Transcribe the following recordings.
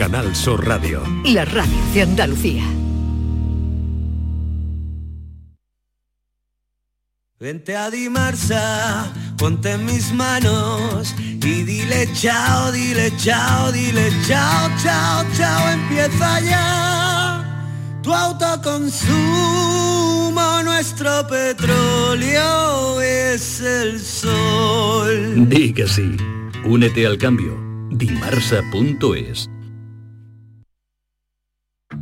Canal Sur Radio. La radio de Andalucía. Vente a Dimarsa, ponte en mis manos y dile chao, dile chao, dile chao, chao, chao, empieza ya tu autoconsumo, nuestro petróleo es el sol. Di que sí. Únete al cambio. Dimarsa.es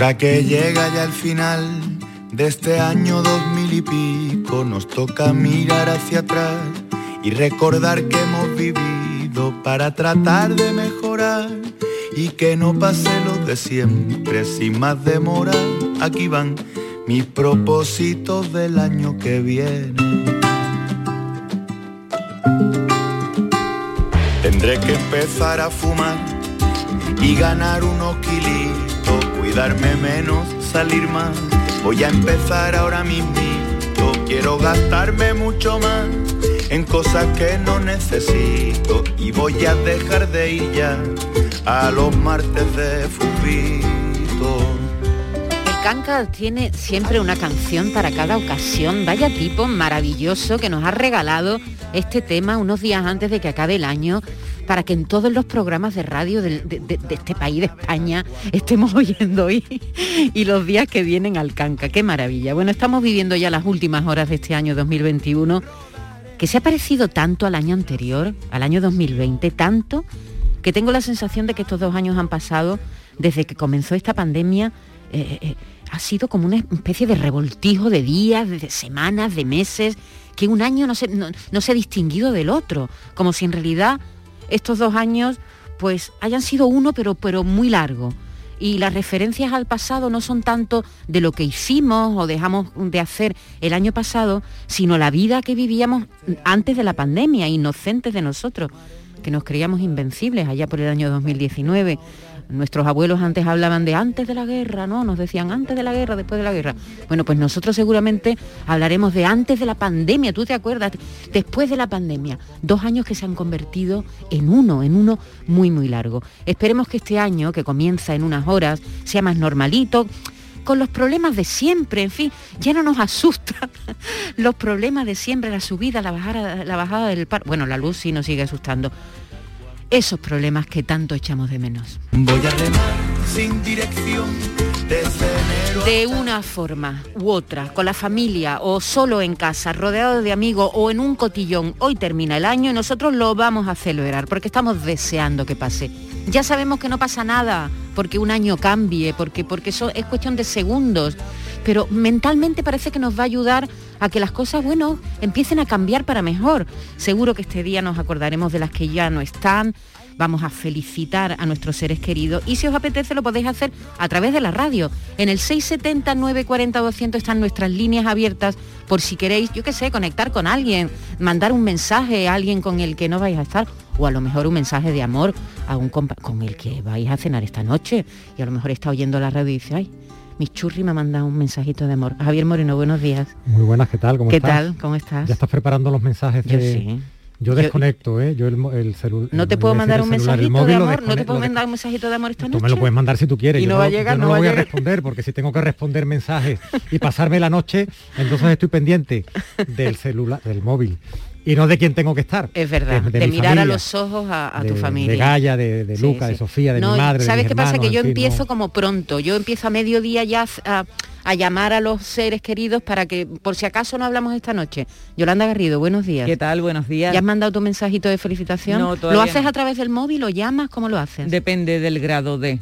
Ahora que llega ya el final de este año dos mil y pico, nos toca mirar hacia atrás y recordar que hemos vivido para tratar de mejorar y que no pase lo de siempre sin más demora. Aquí van mis propósitos del año que viene. Tendré que empezar a fumar y ganar unos kilitos, cuidarme menos, salir más. Voy a empezar ahora mismo, quiero gastarme mucho más en cosas que no necesito y voy a dejar de ir ya a los martes de fubito. El Canca tiene siempre una canción para cada ocasión. Vaya tipo maravilloso que nos ha regalado este tema unos días antes de que acabe el año para que en todos los programas de radio de este país, de España, estemos oyendo hoy y los días que vienen al Canca. Qué maravilla. Bueno, estamos viviendo ya las últimas horas de este año 2021, que se ha parecido tanto al año anterior, al año 2020, tanto que tengo la sensación de que estos dos años han pasado desde que comenzó esta pandemia. Eh, eh, ha sido como una especie de revoltijo de días, de semanas, de meses, que un año no se, no, se ha distinguido del otro, como si en realidad estos dos años pues hayan sido uno pero, pero muy largo. Y las referencias al pasado no son tanto de lo que hicimos o dejamos de hacer el año pasado, sino la vida que vivíamos antes de la pandemia, inocentes de nosotros, que nos creíamos invencibles allá por el año 2019. Nuestros abuelos antes hablaban de antes de la guerra, ¿no? Nos decían antes de la guerra, después de la guerra. Bueno, pues nosotros seguramente hablaremos de antes de la pandemia, ¿tú te acuerdas? Después de la pandemia. Dos años que se han convertido en uno, en uno muy, muy largo. Esperemos que este año, que comienza en unas horas, sea más normalito con los problemas de siempre, en fin, ya no nos asustan los problemas de siempre, la subida, la bajada, la bajada del par. Bueno, la luz sí nos sigue asustando. Esos problemas que tanto echamos de menos. Voy a remar sin dirección. De una forma u otra, con la familia o solo en casa, rodeado de amigos o en un cotillón, hoy termina el año y nosotros lo vamos a celebrar porque estamos deseando que pase. Ya sabemos que no pasa nada porque un año cambie, porque, porque eso es cuestión de segundos, pero mentalmente parece que nos va a ayudar a que las cosas, bueno, empiecen a cambiar para mejor. Seguro que este día nos acordaremos de las que ya no están, vamos a felicitar a nuestros seres queridos y si os apetece lo podéis hacer a través de la radio. En el 670 940 200 están nuestras líneas abiertas por si queréis, yo qué sé, conectar con alguien, mandar un mensaje a alguien con el que no vais a estar o a lo mejor un mensaje de amor a un compa con el que vais a cenar esta noche y a lo mejor está oyendo la radio y dice, ay, mi churri me ha mandado un mensajito de amor. Javier Moreno, buenos días. Muy buenas, ¿qué tal? ¿Cómo ¿Qué estás? tal? ¿Cómo estás? ¿Ya estás preparando los mensajes Yo de, sí. Yo desconecto, ¿eh? Yo el, celular. ¿No te puedo mandar un mensajito de amor? ¿No te puedo mandar un mensajito de amor esta noche? Tú me lo puedes mandar si tú quieres. Y no va a llegar, no, lo voy a, responder, porque si tengo que responder mensajes y pasarme la noche, entonces estoy pendiente del celular, del móvil y no de quién tengo que estar. Es verdad, de, mirar a los ojos a, tu familia. De Gaia, de, de Luca, de Sofía, de mi madre. ¿Sabes qué pasa? Que yo empiezo no. como pronto, yo empiezo a mediodía ya a, a, llamar a los seres queridos para que, por si acaso no hablamos esta noche. Yolanda Garrido, buenos días. ¿Qué tal? Buenos días. ¿Ya has mandado tu mensajito de felicitación? No, ¿Lo haces a través del móvil o llamas? ¿Cómo lo haces? Depende del grado de.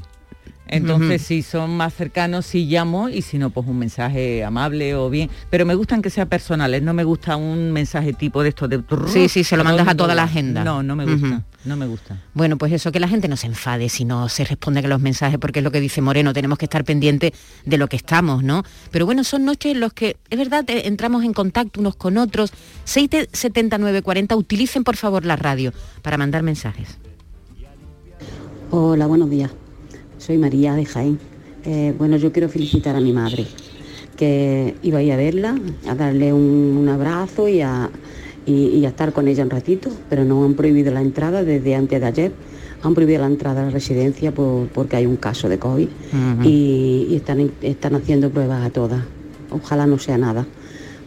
Entonces, si son más cercanos, sí llamo y si no, pues un mensaje amable o bien. Pero me gustan que sean personales, no me gusta un mensaje tipo de esto de... Sí, sí, se lo mandas a toda la agenda. No, no me gusta, no me gusta. Bueno, pues eso, que la gente no se enfade si no se responde a los mensajes, porque es lo que dice Moreno, tenemos que estar pendientes de lo que estamos, ¿no? Pero bueno, son noches en las que, es verdad, entramos en contacto unos con otros. 67940, utilicen por favor la radio para mandar mensajes. Hola, buenos días. Soy María de Jaén. Eh, bueno, yo quiero felicitar a mi madre, que iba a ir a verla, a darle un, un abrazo y a, y, y a, estar con ella un ratito, pero no han prohibido la entrada desde antes de ayer. Han prohibido la entrada a la residencia por, porque hay un caso de COVID uh -huh. y, y están, están haciendo pruebas a todas. Ojalá no sea nada.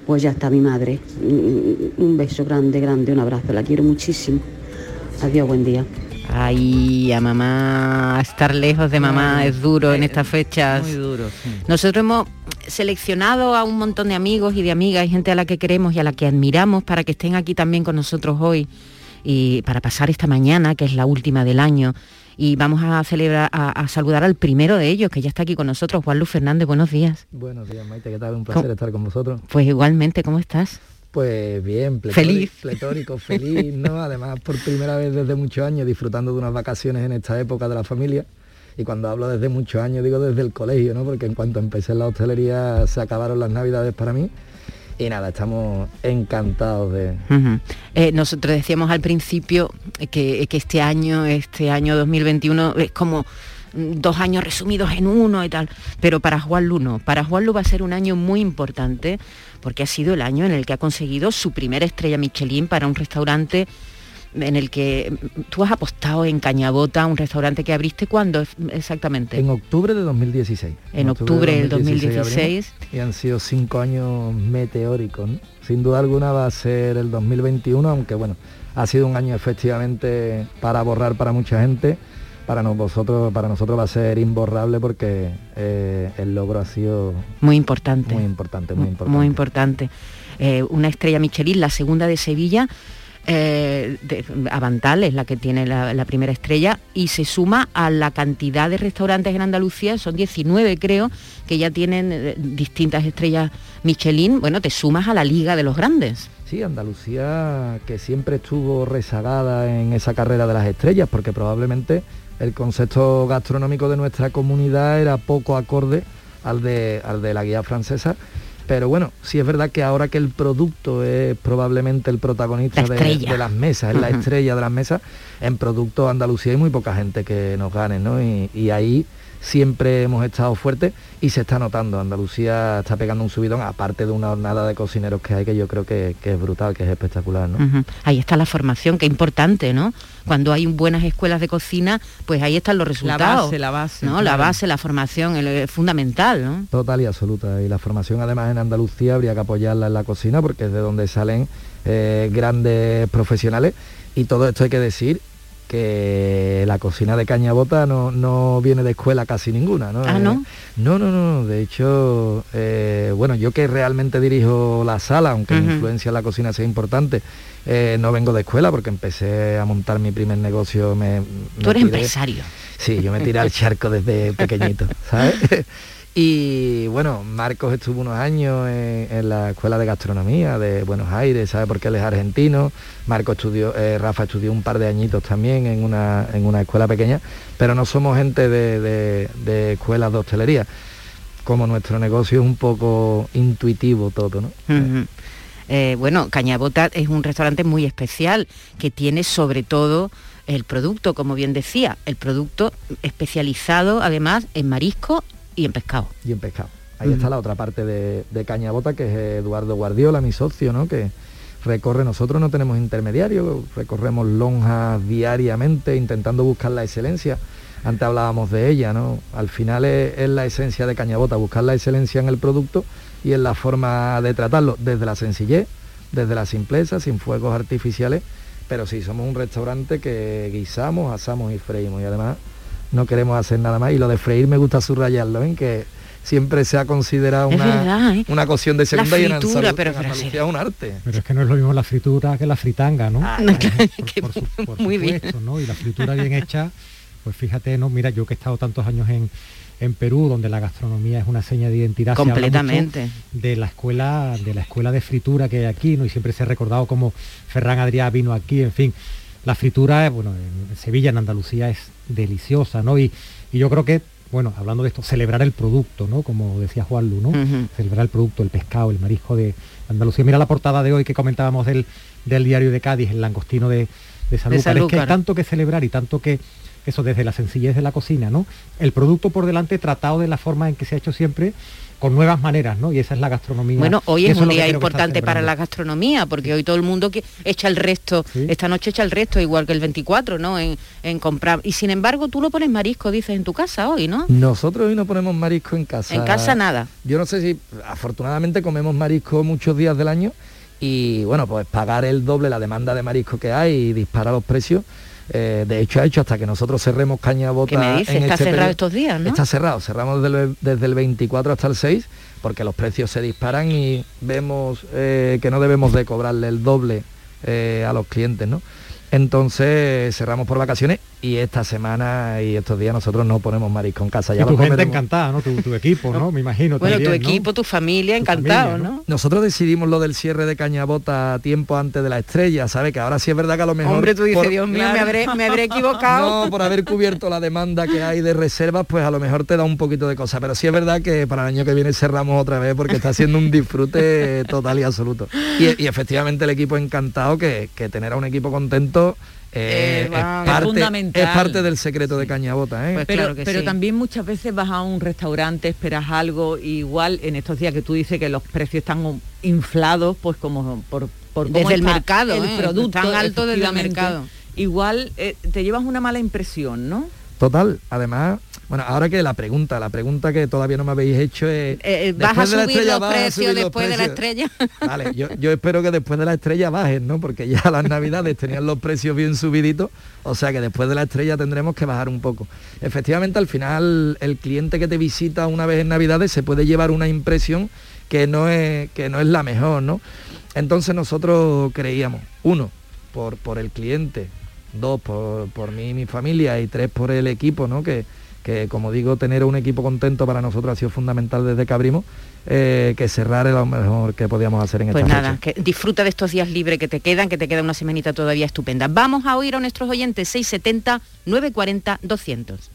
Pues ya está mi madre. Un beso grande, grande, un abrazo. La quiero muchísimo. Adiós, buen día. Ay, a mamá, estar lejos de mamá Ay, es duro en estas fechas. Muy duro, sí. Nosotros hemos seleccionado a un montón de amigos y de amigas y gente a la que queremos y a la que admiramos para que estén aquí también con nosotros hoy y para pasar esta mañana, que es la última del año. Y vamos a celebrar, a, a saludar al primero de ellos, que ya está aquí con nosotros, Juan Luis Fernández. Buenos días. Buenos días, Maite, ¿qué tal? Un placer ¿Cómo? estar con vosotros. Pues igualmente, ¿cómo estás? Pues bien, pletórico, feliz. pletórico, feliz, ¿no? Además, por primera vez desde muchos años disfrutando de unas vacaciones en esta época de la familia. Y cuando hablo desde muchos años, digo desde el colegio, ¿no? Porque en cuanto empecé en la hostelería se acabaron las navidades para mí. Y nada, estamos encantados de... Uh -huh. eh, nosotros decíamos al principio que, que este año, este año 2021, es como dos años resumidos en uno y tal. Pero para Juan Lu no. Para Juan Lu va a ser un año muy importante porque ha sido el año en el que ha conseguido su primera estrella Michelin para un restaurante en el que tú has apostado en Cañabota, un restaurante que abriste cuándo exactamente? En octubre de 2016. En, octubre, del 2016. 2016 y han sido cinco años meteóricos. ¿no? Sin duda alguna va a ser el 2021, aunque bueno, ha sido un año efectivamente para borrar para mucha gente para nosotros para nosotros va a ser imborrable porque eh, el logro ha sido muy importante. Muy importante muy importante. muy importante. Eh, una estrella Michelin la segunda de Sevilla eh, de, Avantal es la que tiene la, la, primera estrella y se suma a la cantidad de restaurantes en Andalucía, son 19 creo, que ya tienen eh, distintas estrellas Michelin, bueno, te sumas a la liga de los grandes. Sí, Andalucía que siempre estuvo rezagada en esa carrera de las estrellas, porque probablemente el concepto gastronómico de nuestra comunidad era poco acorde al de, al de la guía francesa. Pero bueno, sí es verdad que ahora que el producto es probablemente el protagonista de, de, las mesas, es la estrella de las mesas, en producto Andalucía hay muy poca gente que nos gane, ¿no? Y, y ahí siempre hemos estado fuertes y se está notando. Andalucía está pegando un subidón, aparte de una jornada de cocineros que hay que yo creo que, que es brutal, que es espectacular. ¿no? Uh -huh. Ahí está la formación, que es importante, ¿no? Cuando hay buenas escuelas de cocina, pues ahí están los resultados. La base, la base. ¿no? Claro. La base, la formación, es fundamental, ¿no? Total y absoluta. Y la formación además en Andalucía habría que apoyarla en la cocina porque es de donde salen eh, grandes profesionales. Y todo esto hay que decir que la cocina de Cañabota no, no viene de escuela casi ninguna, ¿no? Ah, ¿no? Eh, no, no, no, de hecho, eh, bueno, yo que realmente dirijo la sala, aunque uh -huh. influencia en la cocina sea importante, eh, no vengo de escuela porque empecé a montar mi primer negocio. Me, Tú eres tiré, empresario. Sí, yo me tiré al charco desde pequeñito, ¿sabes? Y bueno, Marcos estuvo unos años en, la Escuela de Gastronomía de Buenos Aires, ¿sabe? Porque él es argentino. Marcos estudió, eh, Rafa estudió un par de añitos también en una, en una escuela pequeña, pero no somos gente de, de, de escuelas de hostelería. Como nuestro negocio es un poco intuitivo todo, ¿no? Eh, bueno, Cañabota es un restaurante muy especial que tiene sobre todo el producto, como bien decía, el producto especializado además en marisco y en pescado. Y en pescado. Ahí está la otra parte de, de Cañabota, que es Eduardo Guardiola, mi socio, ¿no? Que recorre, nosotros no tenemos intermediarios, recorremos lonjas diariamente intentando buscar la excelencia. Antes hablábamos de ella, ¿no? Al final es, es la esencia de Cañabota, buscar la excelencia en el producto y en la forma de tratarlo, desde la sencillez, desde la simpleza, sin fuegos artificiales, pero sí, somos un restaurante que guisamos, asamos y freímos y además no queremos hacer nada más y lo de freír me gusta subrayarlo, en que siempre se ha considerado una, verdad, ¿eh? una cocción de segunda y en fritura, pero- en pero Andalucía es un arte. Pero es que no es lo mismo la fritura que la fritanga, ¿no? Ah, Por- por su- por Muy bien. supuesto, ¿no? Y la fritura bien hecha, pues fíjate, ¿no? Mira, yo que he estado tantos años en, en Perú, donde la gastronomía es una seña de identidad. Completamente. de la escuela, de la escuela de fritura que hay aquí, ¿no? Y siempre se ha recordado como Ferran Adrià vino aquí, en fin. La fritura, eh, bueno, en Sevilla, en Andalucía, es deliciosa, ¿no? Y, y yo creo que, bueno, hablando de esto, celebrar el producto, ¿no? Como decía Juan Lu, ¿no? Celebrar el producto, el pescado, el marisco de Andalucía. Mira la portada de hoy que comentábamos del, del diario de Cádiz, el langostino de, de Sanlúcar. Es que hay tanto que celebrar y tanto que, eso desde la sencillez de la cocina, ¿no? El producto por delante tratado de la forma en que se ha hecho siempre, con nuevas maneras, ¿no? Y esa es la gastronomía. Bueno, hoy es un día importante para la gastronomía, porque hoy todo el mundo que echa el resto, esta noche echa el resto, igual que el 24, ¿no? En, en comprar. Y sin embargo, tú lo pones marisco, dices, en tu casa hoy, ¿no? Nosotros hoy no ponemos marisco en casa. En casa nada. Yo no sé si, afortunadamente comemos marisco muchos días del año y bueno, pues pagar el doble la demanda de marisco que hay y dispara los precios. Eh, de hecho ha hecho hasta que nosotros cerremos Cañabota. ¿Qué me dices? en Está este cerrado periodo. estos días, ¿no? Está cerrado, cerramos desde el, desde el 24 hasta el 6 porque los precios se disparan y vemos eh, que no debemos de cobrarle el doble eh, a los clientes, ¿no? Entonces cerramos por vacaciones y esta semana y estos días nosotros no ponemos marisco en casa. Y Ya tu lo gente encantada, ¿no? Tu, tu equipo, ¿no? Me imagino. Bueno, tu equipo, tu familia, encantado, ¿no? Nosotros decidimos lo del cierre de Cañabota tiempo antes de la estrella, ¿sabe? Que ahora sí es verdad que a lo mejor... Hombre, tú dices, por- Dios mío, me habré, me habré equivocado. No, por haber cubierto la demanda que hay de reservas, pues a lo mejor te da un poquito de cosa. Pero sí es verdad que para el año que viene cerramos otra vez porque está siendo un disfrute total y absoluto. Y, y efectivamente el equipo encantado, que, que tener a un equipo contento eh, Eh, es, es parte, fundamental. es parte del secreto de Cañabota. ¿eh? Pues pero pero también muchas veces vas a un restaurante, esperas algo, y igual en estos días que tú dices que los precios están inflados, pues como por, por cómo Desde el mercado, el ¿eh? producto Tan alto desde el efectivamente, mercado. Igual eh, te llevas una mala impresión, ¿no? Total, además, bueno, ahora que la pregunta, la pregunta que todavía no me habéis hecho es... Eh, ¿Vas a subir estrella, los ¿vas a precios subir los después de la estrella? Vale, yo, yo espero que después de la estrella bajen, ¿no? Porque ya las navidades tenían los precios bien subiditos, o sea que después de la estrella tendremos que bajar un poco. Efectivamente, al final, el cliente que te visita una vez en navidades se puede llevar una impresión que no es, que no es la mejor, ¿no? Entonces nosotros creíamos, uno, por, por el cliente, dos, por, por mí y mi familia, y tres, por el equipo, ¿no? Que, que como digo, tener un equipo contento para nosotros ha sido fundamental desde que abrimos, eh, que cerrar es lo mejor que podíamos hacer en Pues esta nada, que disfruta de estos días libres que te quedan, que te queda una semanita todavía estupenda. Vamos a oír a nuestros oyentes 670 940 200.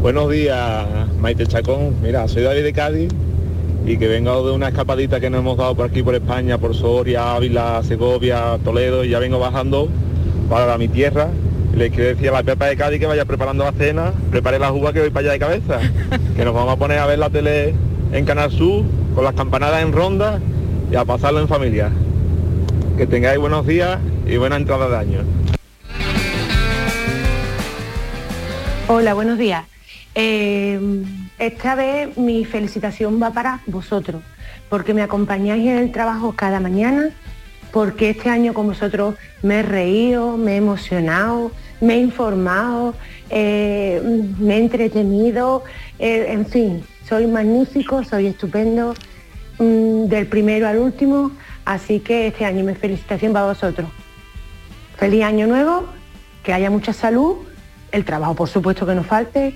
Buenos días, Maite Chacón. Mira, soy David de Cádiz y que vengo de una escapadita que nos hemos dado por aquí por España, por Soria, Ávila, Segovia, Toledo y ya vengo bajando para mi tierra. Le quiero decir a la Pepa de Cádiz que vaya preparando la cena, prepare la uva que voy para allá de cabeza, que nos vamos a poner a ver la tele en Canal Sur con las campanadas en ronda y a pasarlo en familia. Que tengáis buenos días y buena entrada de año. Hola, buenos días. Eh, esta vez mi felicitación va para vosotros, porque me acompañáis en el trabajo cada mañana, porque este año con vosotros me he reído, me he emocionado, me he informado, eh, me he entretenido, eh, en fin, soy magnífico, soy estupendo, mm, del primero al último, así que este año mi felicitación va a vosotros. Feliz año nuevo, que haya mucha salud, el trabajo por supuesto que no falte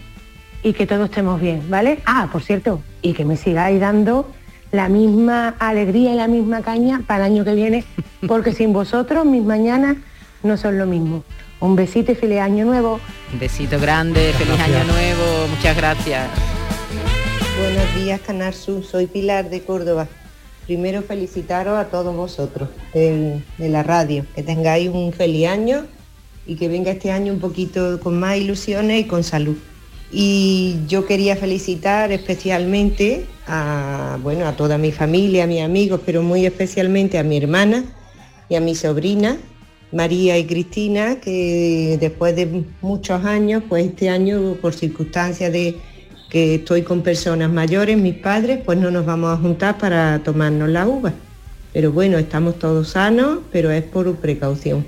y que todos estemos bien, ¿vale? Ah, por cierto, y que me sigáis dando la misma alegría y la misma caña para el año que viene, porque sin vosotros mis mañanas no son lo mismo. Un besito y feliz año nuevo. Un besito grande, feliz año nuevo, muchas gracias. Buenos días, Canal Sur. Soy Pilar de Córdoba. Primero felicitaros a todos vosotros del- de la radio. Que tengáis un feliz año y que venga este año un poquito con más ilusiones y con salud. Y yo quería felicitar especialmente a, bueno, a toda mi familia, a mis amigos, pero muy especialmente a mi hermana, y a mi sobrina, María y Cristina, que después de muchos años, pues este año por circunstancias de que estoy con personas mayores, mis padres, pues no nos vamos a juntar para tomarnos la uva. Pero bueno, estamos todos sanos, pero es por precaución,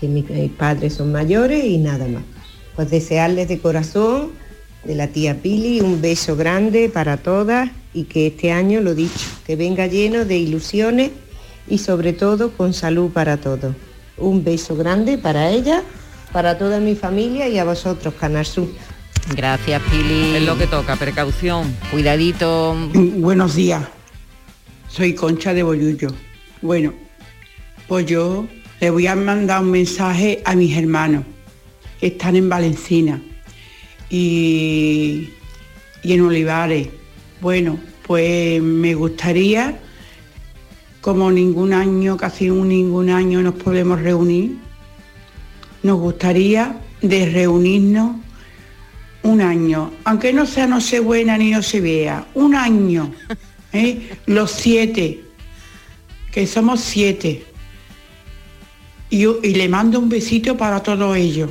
que mis, padres son mayores y nada más. Pues desearles de corazón, de la tía Pili, un beso grande para todas y que este año, lo dicho, que venga lleno de ilusiones y sobre todo con salud para todos. Un beso grande para ella, para toda mi familia y a vosotros, Canal Sur. Gracias, Pili. Es lo que toca, precaución. Cuidadito. Buenos días. Soy Concha de Bollullo. Bueno, pues yo le voy a mandar un mensaje a mis hermanos están en Valencina y, y en Olivares. Bueno, pues me gustaría, como ningún año, casi ningún año nos podemos reunir, nos gustaría de reunirnos un año, aunque no sea no se buena ni no se vea, un año, ¿eh? los siete, que somos siete. Y, y le mando un besito para todos ellos.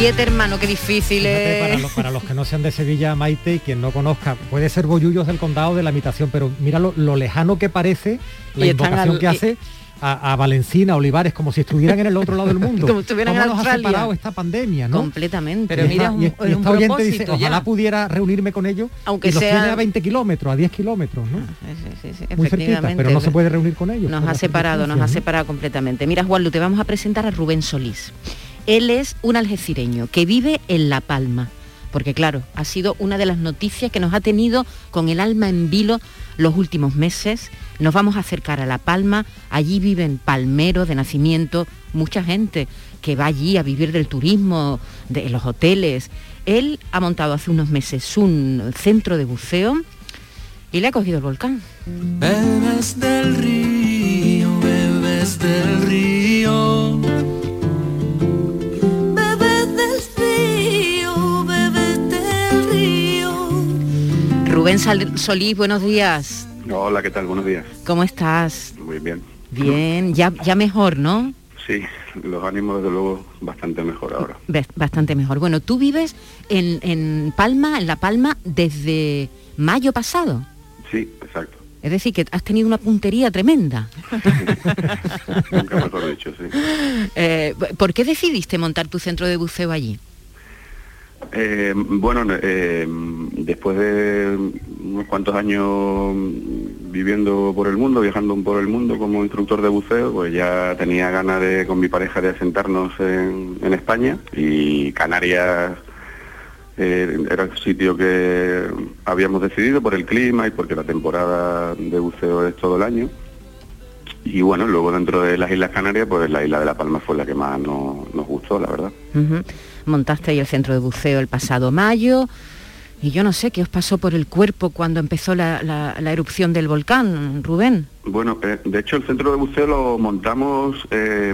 Siete hermanos, qué difícil Fíjate, es. para, los, para los que no sean de Sevilla, Maite, y quien no conozca, puede ser Bollullos del condado de la imitación, pero mira lo, lo lejano que parece la Y invocación al- que y- hace a, a Valencina, Olivares, como si estuvieran en el otro lado del mundo. Como estuvieran en ¿Cómo nos ha Australia. separado esta pandemia, ¿no? Completamente. Y esta- y, y esta oyente dice, ojalá pudiera reunirme con ellos, Aunque y los sea- tiene a 20 kilómetros, a 10 kilómetros, ¿no? Sí, sí, Muy cerquita, efectivamente. pero no se puede reunir con ellos. Nos ha separado, nos ha separado completamente. Mira, Juanlu, te vamos a presentar a Rubén Solís. Él es un algecireño que vive en La Palma. Porque claro, ha sido una de las noticias que nos ha tenido con el alma en vilo los últimos meses. Nos vamos a acercar a La Palma. Allí viven palmeros de nacimiento, mucha gente que va allí a vivir del turismo, de los hoteles. Él ha montado hace unos meses un centro de buceo y le ha cogido el volcán. Rubén Solís, buenos días. Hola, ¿qué tal? Buenos días. ¿Cómo estás? Muy bien. Bien, ya, ya mejor, ¿no? Sí, los ánimos desde luego bastante mejor ahora. Bastante mejor. Bueno, tú vives en, en Palma, en La Palma, desde mayo pasado. Sí, exacto. Es decir, que has tenido una puntería tremenda. Nunca mejor dicho, sí. Eh, ¿Por qué decidiste montar tu centro de buceo allí? Eh, bueno, eh, después de unos cuantos años viviendo por el mundo, viajando por el mundo como instructor de buceo, pues ya tenía ganas de con mi pareja de asentarnos en, España y Canarias eh, era el sitio que habíamos decidido por el clima y porque la temporada de buceo es todo el año. Y bueno, luego dentro de las Islas Canarias, pues la isla de La Palma fue la que más nos, nos gustó, la verdad. Ahí el centro de buceo el pasado mayo. Y yo no sé qué os pasó por el cuerpo cuando empezó la, la- la erupción del volcán, Rubén. Bueno, eh, de hecho el centro de buceo lo montamos, eh,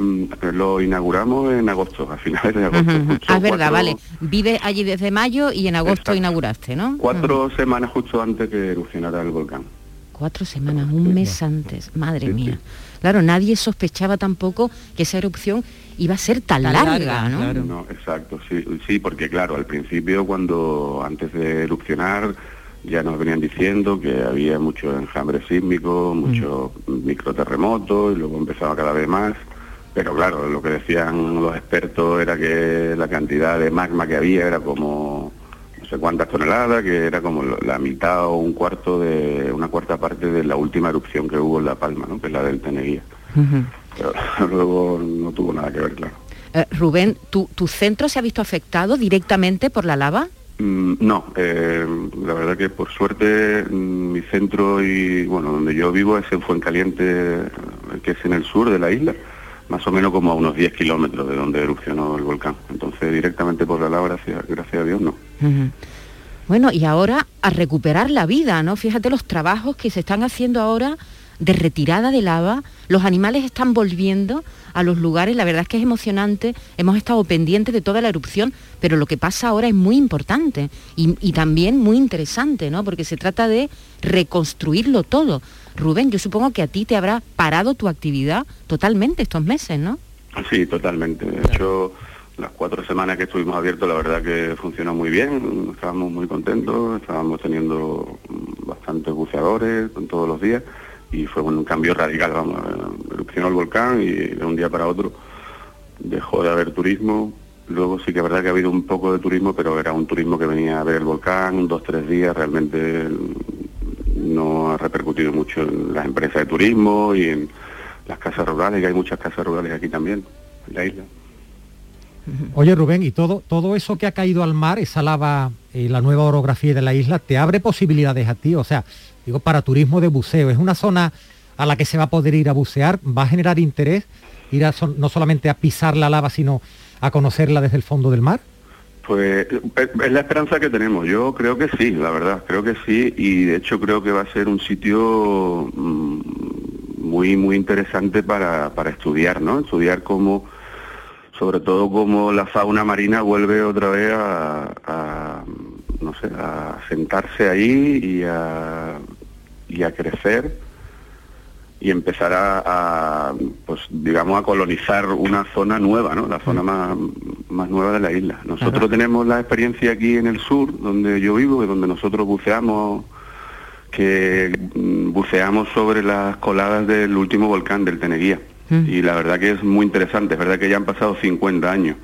lo inauguramos en agosto, a finales de agosto. Ah, es verdad, vale. Vive allí desde mayo y en agosto inauguraste, ¿no? Cuatro semanas justo antes que erupcionara el volcán. Cuatro semanas, un mes antes, madre mía. Claro, nadie sospechaba tampoco que esa erupción iba a ser tan, Tan larga, larga, ¿no? No, exacto, sí, sí, porque claro, al principio cuando antes de erupcionar ya nos venían diciendo que había mucho enjambre sísmico, mucho microterremotos y luego empezaba cada vez más. Pero claro, lo que decían los expertos era que la cantidad de magma que había era como no sé cuántas toneladas, que era como lo- la mitad o un cuarto de una cuarta parte de la última erupción que hubo en La Palma, ¿no? que es la del Teneguía. luego no tuvo nada que ver, claro. Eh, Rubén, ¿tu, ¿tu centro se ha visto afectado directamente por la lava? Mm, No, eh, la verdad que por suerte mm, mi centro y bueno donde yo vivo es en Fuencaliente, eh, que es en el sur de la isla, más o menos como a unos 10 kilómetros de donde erupcionó el volcán. Entonces directamente por la lava, gracias, gracias a Dios, no. Bueno, y ahora a recuperar la vida, ¿no? Fíjate los trabajos que se están haciendo ahora de retirada de lava, los animales están volviendo a los lugares, la verdad es que es emocionante, hemos estado pendientes de toda la erupción, pero lo que pasa ahora es muy importante y, y también muy interesante, ¿no? Porque se trata de reconstruirlo todo. Rubén, yo supongo que a ti te habrá parado tu actividad totalmente estos meses, ¿no? Sí, totalmente. De hecho, las cuatro semanas que estuvimos abiertos, la verdad que funcionó muy bien, estábamos muy contentos, estábamos teniendo bastantes buceadores todos los días y fue un cambio radical, vamos, erupcionó el volcán y de un día para otro dejó de haber turismo. Luego sí que es verdad que ha habido un poco de turismo, pero era un turismo que venía a ver el volcán, dos, tres días, realmente no ha repercutido mucho en las empresas de turismo y en las casas rurales, que hay muchas casas rurales aquí también, en la isla. Oye Rubén, y todo, todo eso que ha caído al mar, esa lava y la nueva orografía de la isla, ¿te abre posibilidades a ti? O sea, digo, para turismo de buceo, ¿es una zona a la que se va a poder ir a bucear? ¿Va a generar interés ir a, no solamente a pisar la lava, sino a conocerla desde el fondo del mar? Pues es la esperanza que tenemos. Yo creo que sí, la verdad, creo que sí. Y de hecho creo que va a ser un sitio mm, muy, muy interesante para, para estudiar, ¿no? Estudiar cómo sobre todo como la fauna marina vuelve otra vez a, no sé, a sentarse ahí y a, y a crecer y empezar a, pues digamos a colonizar una zona nueva, ¿no? La zona más, más nueva de la isla. Nosotros tenemos la experiencia aquí en el sur, donde yo vivo, y donde nosotros buceamos, que mm, buceamos sobre las coladas del último volcán del Teneguía. Y la verdad que es muy interesante, es verdad que ya han pasado 50 años,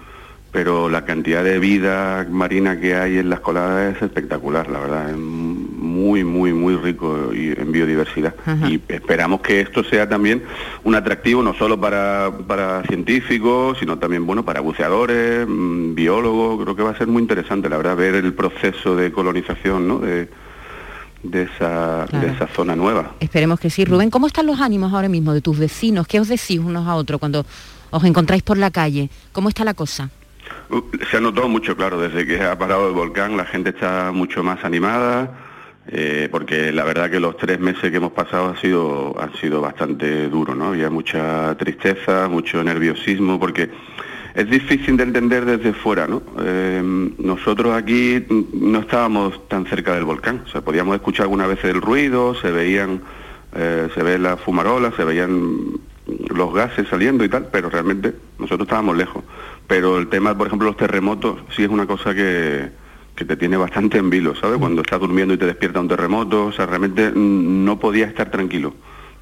pero la cantidad de vida marina que hay en las coladas es espectacular, la verdad, es muy, muy, muy rico en biodiversidad. Y esperamos que esto sea también un atractivo no solo para, para científicos, sino también, bueno, para buceadores, mm, biólogos, creo que va a ser muy interesante, la verdad, ver el proceso de colonización, ¿no? De, de esa, de esa zona nueva. Esperemos que sí. Rubén, ¿cómo están los ánimos ahora mismo de tus vecinos? ¿Qué os decís unos a otros cuando os encontráis por la calle? ¿Cómo está la cosa? Uh, se ha notado mucho, claro, desde que ha parado el volcán, la gente está mucho más animada, eh, porque la verdad que los tres meses que hemos pasado han sido, han sido bastante duros, ¿no? Había mucha tristeza, mucho nerviosismo, porque es difícil de entender desde fuera, ¿no? Eh, nosotros aquí no estábamos tan cerca del volcán, o sea, podíamos escuchar alguna vez el ruido, se veían, eh, se ve la fumarola, se veían los gases saliendo y tal, pero realmente nosotros estábamos lejos. Pero el tema, por ejemplo, los terremotos, sí es una cosa que, que te tiene bastante en vilo, ¿sabes? Cuando estás durmiendo y te despierta un terremoto, o sea, realmente no podía estar tranquilo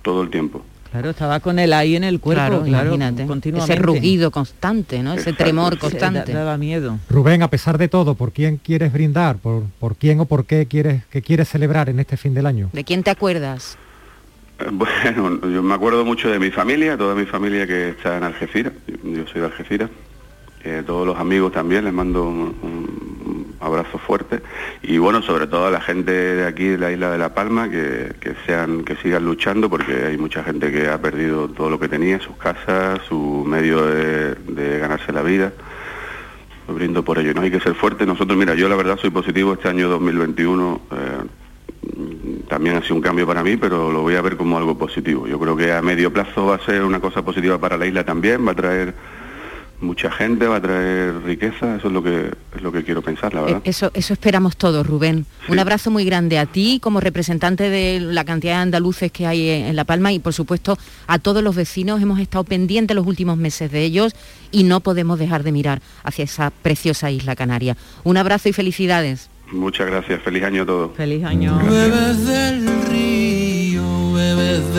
todo el tiempo. Claro, estaba con el ahí en el cuerpo, claro, imagínate. Ese rugido constante, ¿no? Ese tremor constante. daba miedo. Rubén, a pesar de todo, ¿por quién quieres brindar? ¿Por, por quién o por qué quieres, que quieres celebrar en este fin del año? ¿De quién te acuerdas? Eh, bueno, yo me acuerdo mucho de mi familia, toda mi familia que está en Algeciras, yo soy de Algeciras, eh, todos los amigos también, les mando un, abrazo fuerte y bueno, sobre todo a la gente de aquí de la isla de La Palma que, sean, que sigan luchando porque hay mucha gente que ha perdido todo lo que tenía, sus casas, su medio de, ganarse la vida. Brindo por ello, no hay que ser fuerte. Nosotros, mira, yo la verdad soy positivo este año 2021. Eh, también ha sido un cambio para mí, pero lo voy a ver como algo positivo. Yo creo que a medio plazo va a ser una cosa positiva para la isla también, va a traer mucha gente, va a traer riqueza, eso es lo que es lo que quiero pensar, la verdad. Eh, eso, eso esperamos todos, Rubén. Un abrazo muy grande a ti como representante de la cantidad de andaluces que hay en La Palma y por supuesto a todos los vecinos. Hemos estado pendientes los últimos meses de ellos y no podemos dejar de mirar hacia esa preciosa isla canaria. Un abrazo y felicidades. Muchas gracias, feliz año a todos. Feliz año.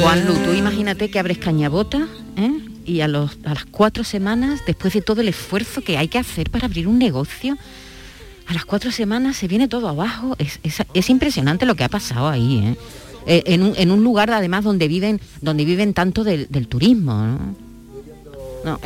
Juan Lu, tú imagínate que abres cañabota, ¿eh? Y a, los, a las cuatro semanas, después de todo el esfuerzo que hay que hacer para abrir un negocio, a las cuatro semanas se viene todo abajo. Es, impresionante lo que ha pasado ahí, ¿eh? Eh, en, un, lugar además donde viven, donde viven tanto del, turismo. ¿no?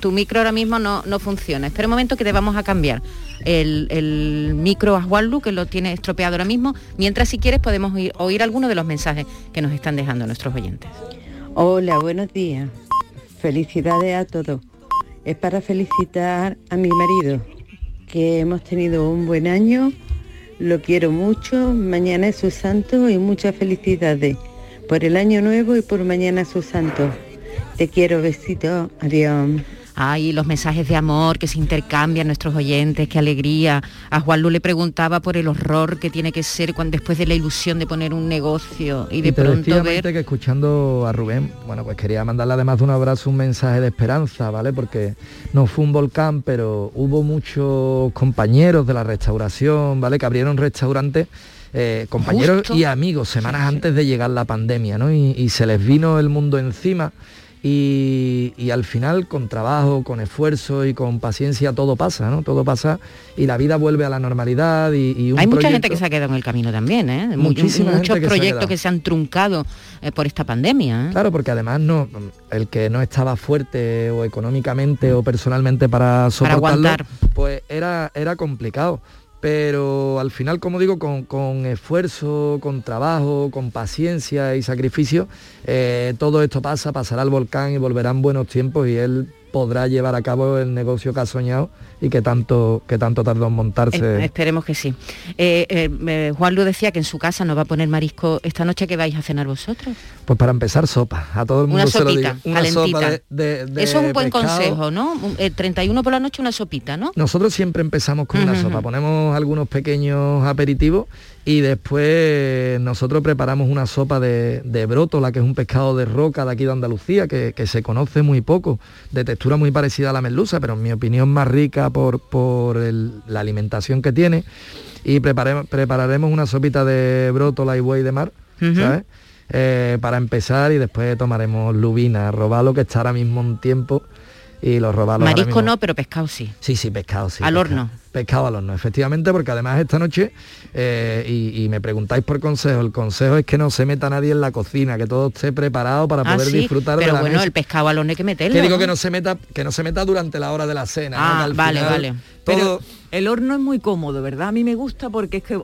tu, micro ahora mismo no, no, funciona. Espera un momento que te vamos a cambiar el, micro a Juanlu, que lo tiene estropeado ahora mismo. Mientras, si quieres, podemos oír, oír algunos de los mensajes que nos están dejando nuestros oyentes. Hola, buenos días. Felicidades a todos. Es para felicitar a mi marido, que hemos tenido un buen año, lo quiero mucho, mañana es su santo y muchas felicidades por el año nuevo y por mañana su santo. Te quiero, besito, adiós. Ay, los mensajes de amor que se intercambian nuestros oyentes, qué alegría. A Juan Lu le preguntaba por el horror que tiene que ser cuando después de la ilusión de poner un negocio y de Y pronto ver... Que escuchando a Rubén, bueno, pues quería mandarle además de un abrazo un mensaje de esperanza, ¿vale? Porque no fue un volcán, pero hubo muchos compañeros de la restauración, ¿vale? Que abrieron restaurantes. eh, compañeros Justo. y amigos semanas antes de llegar la pandemia, ¿no? Y, y se les vino el mundo encima y, y al final con trabajo, con esfuerzo y con paciencia todo pasa, ¿no? Todo pasa y la vida vuelve a la normalidad y, y un Hay mucha gente que se ha quedado en el camino también, ¿eh? Mu- Muchísima Muchos gente se proyectos que se han truncado eh, por esta pandemia. ¿eh? Claro, porque además no, el que no estaba fuerte o económicamente o personalmente para soportarlo, aguantar. pues era, era complicado. Pero al final, como digo, con, con esfuerzo, con trabajo, con paciencia y sacrificio, eh, todo esto pasa, pasará el volcán y volverán buenos tiempos y él podrá llevar a cabo el negocio que ha soñado y que tanto, que tanto tardó en montarse. Eh, esperemos que sí. Eh, eh, eh, Juan Lu decía que en su casa no va a poner marisco esta noche que vais a cenar vosotros. Pues para empezar, sopa. A todo el mundo Una se lo sopita, digo. Una calentita. sopa de, de- de Eso es un buen pescado. consejo, ¿no? El 31 por la noche una sopita, ¿no? Nosotros siempre empezamos con una sopa, ponemos algunos pequeños aperitivos y después nosotros preparamos una sopa de, de brótola, que es un pescado de roca de aquí de Andalucía, que, que se conoce muy poco, de textura muy parecida a la merluza, pero en mi opinión más rica por, por el- la alimentación que tiene. Y prepararemos una sopita de brótola y buey de mar. Eh, para empezar y después tomaremos lubina, robalo que está ahora mismo un tiempo y los robalos Marisco no, pero pescado sí. Sí, sí, pescado, sí. Al pescado. horno. Pescado al horno, efectivamente, porque además esta noche, eh, y, y me preguntáis por consejo, el consejo es que no se meta nadie en la cocina, que todo esté preparado para Ah, poder sí, disfrutar pero de la bueno, mesa. el pescado al horno hay que meterlo. Que digo ¿no? que no se meta, que no se meta durante la hora de la cena. Ah, vale, final vale. Pero el horno es muy cómodo, ¿verdad? A mí me gusta porque es que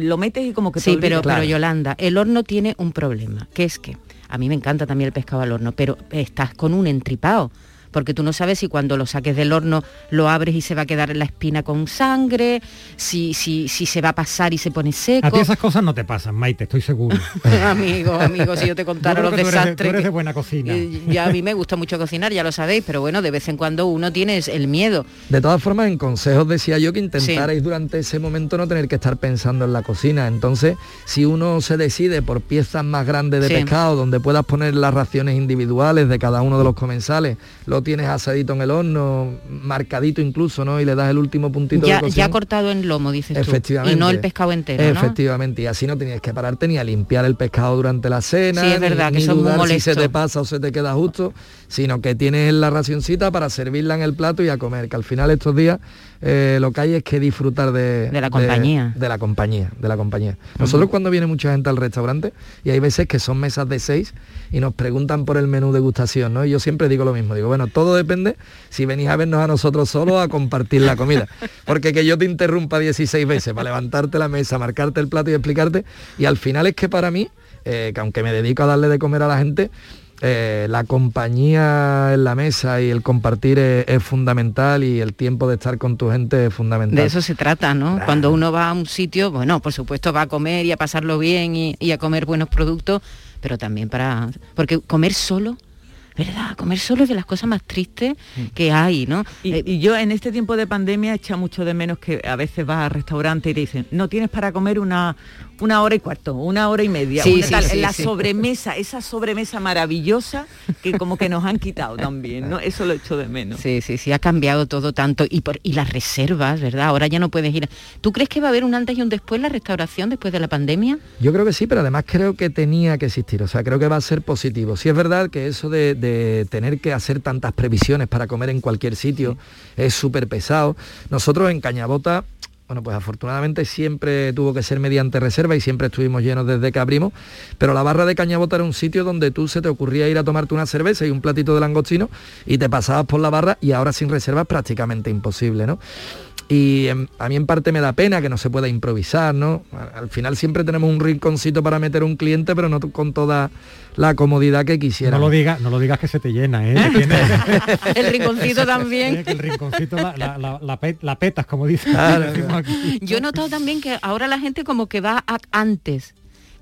lo metes y como que te Sí, pero, olvidas. pero Yolanda, el horno tiene un problema, que es que a mí me encanta también el pescado al horno, pero estás con un entripado. Porque tú no sabes si cuando lo saques del horno lo abres y se va a quedar en la espina con sangre, si, si, si se va a pasar y se pone seco. A ti esas cosas no te pasan, Maite, estoy seguro. amigo, amigo, si yo te contara Yo los tú eres desastres. tú eres de buena cocina. Eh, Ya a mí me gusta mucho cocinar, ya lo sabéis, pero bueno, de vez en cuando uno tiene el miedo. De todas formas, en consejos decía yo que intentarais durante ese momento no tener que estar pensando en la cocina. Entonces, si uno se decide por piezas más grandes de Sí. pescado, donde puedas poner las raciones individuales de cada uno de los comensales, lo tienes asadito en el horno, marcadito incluso, ¿no? Y le das el último puntito Ya, de cocción. ya cortado en lomo, dices tú. Efectivamente. Y no el pescado entero, ¿no? Efectivamente, y así no tenías que pararte ni a limpiar el pescado durante la cena, Sí, es ni- verdad, que ni es muy dudar si se te pasa o se te queda justo, sino que tienes la racioncita para servirla en el plato y a comer, que al final estos días eh, lo que hay es que disfrutar de, De la compañía. De, la compañía, de la compañía. Nosotros cuando viene mucha gente al restaurante, y hay veces que son mesas de seis y nos preguntan por el menú degustación, ¿no? Y yo siempre digo lo mismo, digo, bueno, todo depende si venís a vernos a nosotros solos a compartir la comida. Porque que yo te interrumpa 16 veces para levantarte la mesa, marcarte el plato y explicarte, y al final es que para mí, eh, que aunque me dedico a darle de comer a la gente, eh, la compañía en la mesa y el compartir es, es fundamental y el tiempo de estar con tu gente es fundamental. De eso se trata, ¿no? Cuando uno va a un sitio, bueno, por supuesto va a comer y a pasarlo bien y, y a comer buenos productos, pero también para... Porque comer solo, ¿verdad? Comer solo es de las cosas más tristes que hay, ¿no? Y, Eh, y yo en este tiempo de pandemia echa mucho de menos que a veces vas al restaurante y te dicen, no tienes para comer una, una hora y cuarto, una hora y media. Sí, una sí, tal". sí, la sí. sobremesa, esa sobremesa maravillosa que como que nos han quitado también, ¿no? Eso lo echo de menos. Sí, sí, sí, ha cambiado todo tanto. Y, por, y las reservas, ¿verdad? Ahora ya no puedes ir. ¿Tú crees que va a haber un antes y un después la restauración después de la pandemia? Yo creo que sí, pero además creo que tenía que existir, o sea, creo que va a ser positivo. Sí es verdad que eso de, de tener que hacer tantas previsiones para comer en cualquier sitio es súper pesado. Nosotros en Cañabota, bueno, pues afortunadamente siempre tuvo que ser mediante reserva y siempre estuvimos llenos desde que abrimos, pero la barra de Cañabota era un sitio donde tú se te ocurría ir a tomarte una cerveza y un platito de langostino y te pasabas por la barra y ahora sin reserva es prácticamente imposible, ¿no? Y a mí en parte me da pena que no se pueda improvisar, ¿no? Al al final siempre tenemos un rinconcito para meter un cliente, pero no con toda la comodidad que quisiera. No lo digas, no lo digas que se te llena, ¿eh? El rinconcito también. que el rinconcito la, la- la- la pe- la petas, como dice. Claro, aquí. Yo he notado también que ahora la gente como que va a- antes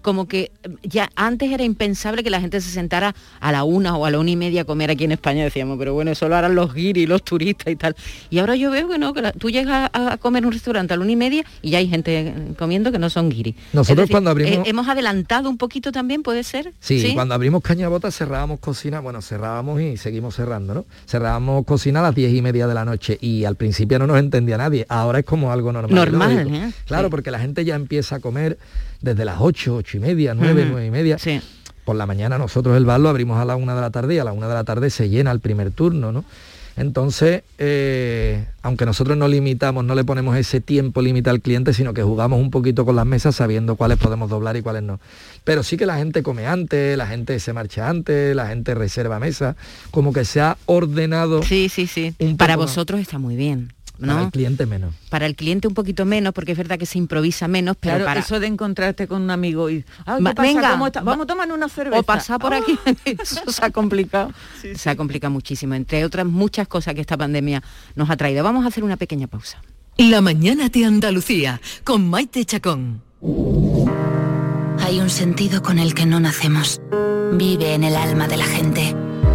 como que ya antes era impensable que la gente se sentara a la una o a la una y media a comer aquí en España, decíamos, pero bueno, eso lo harán los guiris, los turistas y tal. Y ahora yo veo que no, que tú llegas a, comer en un restaurante a la una y media y ya hay gente comiendo que no son guiris. Nosotros cuando abrimos... Eh, hemos adelantado un poquito también, ¿puede ser? Sí, cuando abrimos Cañabota cerrábamos cocina, bueno, cerrábamos y seguimos cerrando, ¿no? Cerrábamos cocina a las diez y media de la noche y al principio no nos entendía nadie, ahora es como algo normal. Normal, ¿eh? Claro, porque la gente ya empieza a comer desde las 8, 8 y media, 9, 9 y media. Sí. Por la mañana nosotros el bar lo abrimos a la una de la tarde y a la una de la tarde se llena el primer turno, ¿no? Entonces, eh, aunque nosotros no limitamos, no le ponemos ese tiempo límite al cliente, sino que jugamos un poquito con las mesas sabiendo cuáles podemos doblar y cuáles no. Pero sí que la gente come antes, la gente se marcha antes, la gente reserva mesa, como que se ha ordenado. Sí, sí, sí. Para vosotros está muy bien. Para el cliente menos. Para el cliente un poquito menos, porque es verdad que se improvisa menos, pero claro, para... eso de encontrarte con un amigo y venga, vamos a tomar una cerveza. O pasar por aquí, ah. eso se ha complicado. se ha complicado muchísimo, entre otras muchas cosas que esta pandemia nos ha traído. Vamos a hacer una pequeña pausa. La mañana de Andalucía, con Maite Chacón. Hay un sentido con el que no nacemos. Vive en el alma de la gente.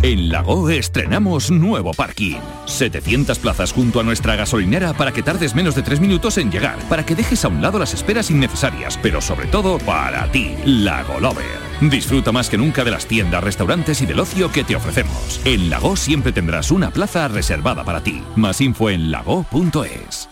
En Lago estrenamos nuevo parking. 700 plazas junto a nuestra gasolinera para que tardes menos de 3 minutos en llegar, para que dejes a un lado las esperas innecesarias, pero sobre todo para ti, Lago Lover. Disfruta más que nunca de las tiendas, restaurantes y del ocio que te ofrecemos. En Lago siempre tendrás una plaza reservada para ti. Más info en lago.es.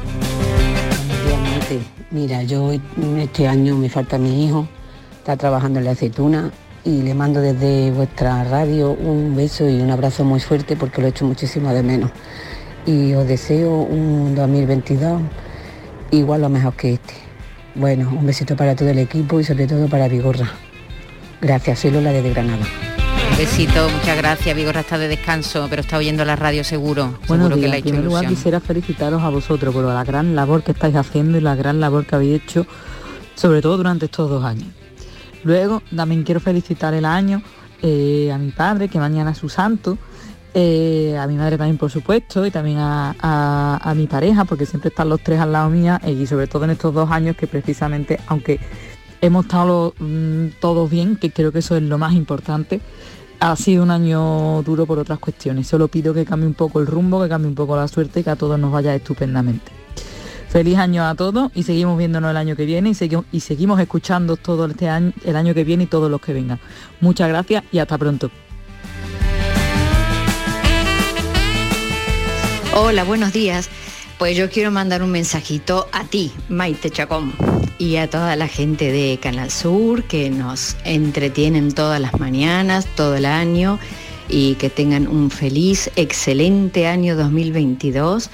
Mira, yo este año me falta mi hijo, está trabajando en la aceituna y le mando desde vuestra radio un beso y un abrazo muy fuerte porque lo he hecho muchísimo de menos. Y os deseo un 2022 igual o mejor que este. Bueno, un besito para todo el equipo y sobre todo para Vigorra. Gracias, soy Lola desde Granada. Besito, muchas gracias. Vigorra está de descanso, pero está oyendo la radio seguro. Bueno, seguro que en primer lugar ilusión. quisiera felicitaros a vosotros por la gran labor que estáis haciendo y la gran labor que habéis hecho, sobre todo durante estos dos años. Luego también quiero felicitar el año eh, a mi padre, que mañana es su santo, eh, a mi madre también por supuesto, y también a, a- a mi pareja, porque siempre están los tres al lado mía, eh, y sobre todo en estos dos años que precisamente, aunque hemos estado mm, todos bien, que creo que eso es lo más importante, ha sido un año duro por otras cuestiones. Solo pido que cambie un poco el rumbo, que cambie un poco la suerte y que a todos nos vaya estupendamente. Feliz año a todos y seguimos viéndonos el año que viene y seguimos, escuchando todo este año, el año que viene y todos los que vengan. Muchas gracias y hasta pronto. Hola, buenos días. Pues yo quiero mandar un mensajito a ti, Maite Chacón, y a toda la gente de Canal Sur que nos entretienen todas las mañanas, todo el año, y que tengan un feliz, excelente año 2022.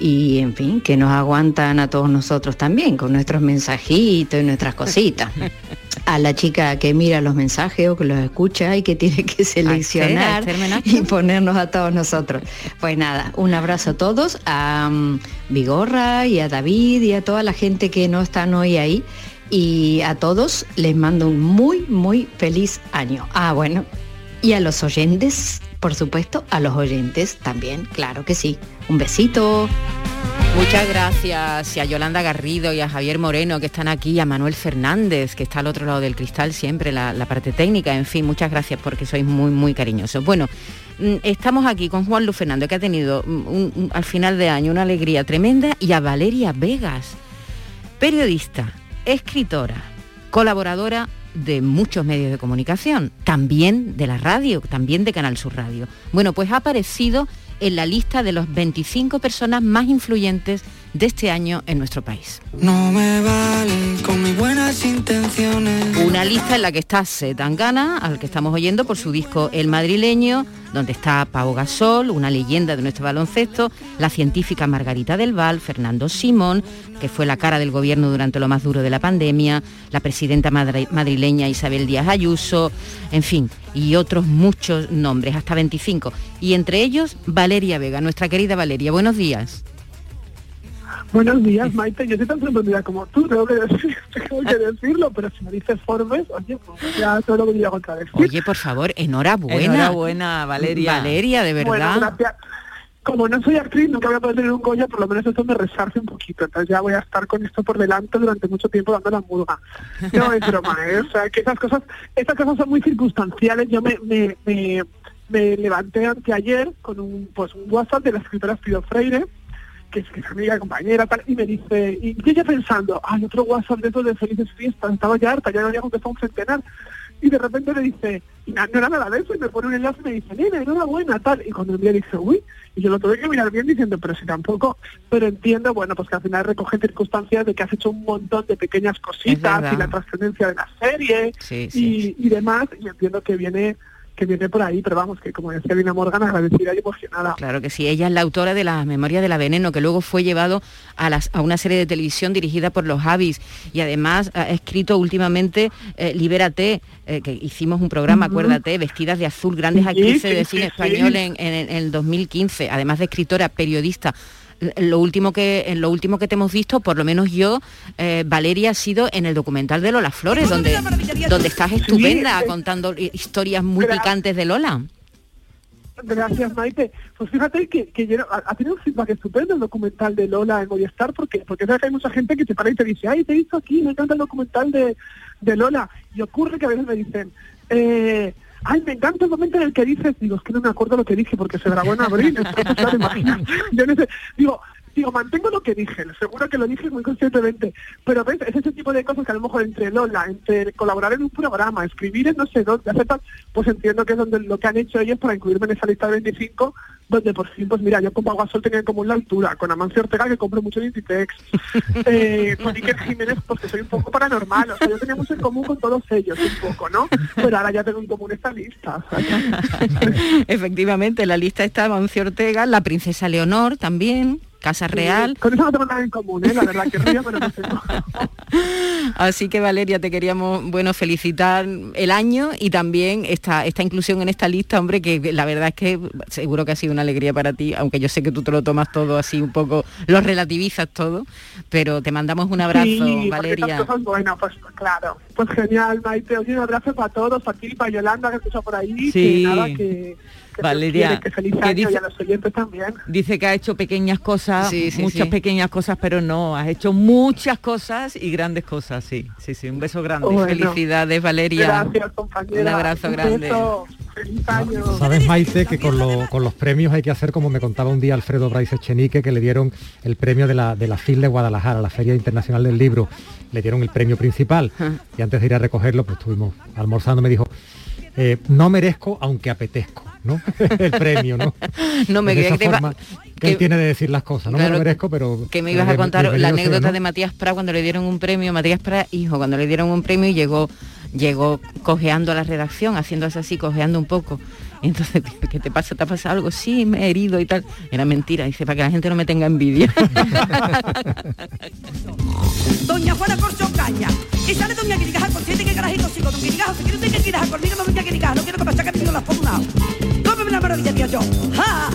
Y en fin, que nos aguantan a todos nosotros también con nuestros mensajitos y nuestras cositas. A la chica que mira los mensajes o que los escucha y que tiene que seleccionar y ponernos a todos nosotros. Pues nada, un abrazo a todos, a mm, Vigorra y a David y a toda la gente que no están hoy ahí. Y a todos les mando un muy, muy feliz año. Ah, bueno. Y a los oyentes, por supuesto, a los oyentes también, claro que sí. Un besito. Muchas gracias y a Yolanda Garrido y a Javier Moreno que están aquí, a Manuel Fernández que está al otro lado del cristal siempre, la, la parte técnica, en fin, muchas gracias porque sois muy, muy cariñosos. Bueno, mm, estamos aquí con Juan Luis Fernando que ha tenido mm, al final de año una alegría tremenda y a Valeria Vegas, periodista, escritora, colaboradora de muchos medios de comunicación, también de la radio, también de Canal Sur Radio. Bueno, pues ha aparecido en la lista de los 25 personas más influyentes de este año en nuestro país. No me valen con mis buenas intenciones. Una lista en la que está Zetangana, al que estamos oyendo por su disco El Madrileño, donde está Pau Gasol, una leyenda de nuestro baloncesto, la científica Margarita del Val, Fernando Simón, que fue la cara del gobierno durante lo más duro de la pandemia, la presidenta madri- madrileña Isabel Díaz Ayuso, en fin, y otros muchos nombres, hasta 25. Y entre ellos Valeria Vega, nuestra querida Valeria. Buenos días. Buenos días, Maite. Yo estoy tan sorprendida como tú, tengo que, decir- tengo que decirlo, pero si me dices Forbes, oye, pues ya todo lo que digo otra vez. Oye, por favor, enhorabuena. Enhorabuena, Valeria. Valeria, de verdad. Bueno, gracias. Como no soy actriz, nunca voy a poder tener un Goya, por lo menos esto me resarce un poquito. Entonces ya voy a estar con esto por delante durante mucho tiempo dando la murga. No es broma, ¿eh? O sea, que esas cosas, estas cosas son muy circunstanciales. Yo me, me, me, me levanté anteayer con un, pues, un WhatsApp de la escritora Fido Freire, que es, que es amiga, compañera, tal, y me dice, y yo ya pensando, hay otro WhatsApp de esos de felices fiestas, estaba ya harta, ya no había contestado un centenar. Y de repente me dice, na- no era nada de eso, y me pone un enlace y me dice, nena, enhorabuena, tal. Y cuando envié dice, uy, y yo lo tuve que mirar bien diciendo, pero si tampoco, pero entiendo, bueno, pues que al final recoge circunstancias de que has hecho un montón de pequeñas cositas y la trascendencia de la serie Sí, sí. y, y demás, y entiendo que viene que viene por ahí, pero vamos, que como decía Lina Morgan, agradecida y emocionada. Claro que sí, ella es la autora de las Memorias de la Veneno, que luego fue llevado a, las- a una serie de televisión dirigida por los Javis y además ha escrito últimamente eh, Libérate, eh, que hicimos un programa, acuérdate, vestidas de azul, grandes Sí, actrices sí, de cine sí. español en, en- en el 2015, además de escritora, periodista. Lo último que en lo último que te hemos visto, por lo menos yo, eh, Valeria ha sido en el documental de Lola Flores, donde, donde estás estupenda contando hi- historias muy picantes de Lola. Gracias, Maite. Pues fíjate que, que yo- ha, tenido un feedback estupendo el documental de Lola en Movistar, porque porque sabes que hay mucha gente que te para y te dice, ay, te he visto aquí, me encanta el documental de, de Lola. Y ocurre que a veces me dicen, eh, ay, me encanta el momento en el que dices, digo, es que no me acuerdo lo que dije porque se grabó en abril, entonces claro, imagina. Yo no sé, digo, digo, mantengo lo que dije, seguro que lo dije muy conscientemente, pero ves, es ese tipo de cosas que a lo mejor entre Lola, entre colaborar en un programa, escribir en no sé dónde, hacer tal, pues entiendo que es donde lo que han hecho ellos para incluirme en esa lista de 25, donde por fin, pues mira, yo como Aguasol tenía en común la altura, con Amancio Ortega que compré mucho en Inditex, eh, con Iker Jiménez porque soy un poco paranormal, o sea, yo tenía mucho en común con todos ellos, un poco, ¿no? Pero ahora ya tengo en común esta lista, Efectivamente, en la lista está Mancio Ortega, la princesa Leonor también, Casa Real. Con eso no tengo nada en común, ¿eh? La verdad que río, pero no tengo. Así que Valeria, te queríamos bueno felicitar el año y también esta, esta inclusión en esta lista, hombre, que la verdad es que seguro que ha sido una alegría para ti, aunque yo sé que tú te lo tomas todo así un poco, lo relativizas todo, pero te mandamos un abrazo, Sí, Valeria. estas cosas, bueno, pues claro. Pues genial, Maite. Oye, un abrazo para todos, para ti, para Yolanda, que escucha por ahí. Sí. Que nada, que, que Valeria, que feliz que año dice- y a los oyentes también. Dice que ha hecho pequeñas cosas, Sí, sí, muchas sí. pequeñas cosas, pero no, has hecho muchas cosas y grandes cosas, sí, sí, sí, un beso grande. Bueno. Felicidades, Valeria. Gracias, compañera. Un abrazo Un grande. beso. Feliz año. Sabes, Maite, que con, lo- con los premios hay que hacer como me contaba un día Alfredo Bryce Echenique, que le dieron el premio de la, de la FIL de Guadalajara, la Feria Internacional del Libro. Le dieron el premio principal. Y antes de ir a recogerlo, pues estuvimos almorzando, me dijo, eh, no merezco, aunque apetezco, ¿no? el premio, ¿no? No me Es esa que forma que, que- él tiene de decir las cosas. No me lo merezco, pero... que me ibas a contar la sea, anécdota ¿no? de Matías Prat cuando le dieron un premio, Matías Prat, hijo, cuando le dieron un premio y llegó, llegó cojeando a la redacción, haciéndose así, cojeando un poco. Entonces, ¿qué te pasa? ¿Te ha pasado algo? Sí, me he herido y tal. Era mentira, dice, para que la gente no me tenga envidia. Doña Juana Corcho Caña. Y sale Doña Guirigaja con siete que carajito sigo. Don Guirigajo, si quiere Doña Guirigaja conmigo, no Doña Guirigaja. No quiero que pasa que pido las por un. Cómeme la maravilla, tía yo. ¡Ja!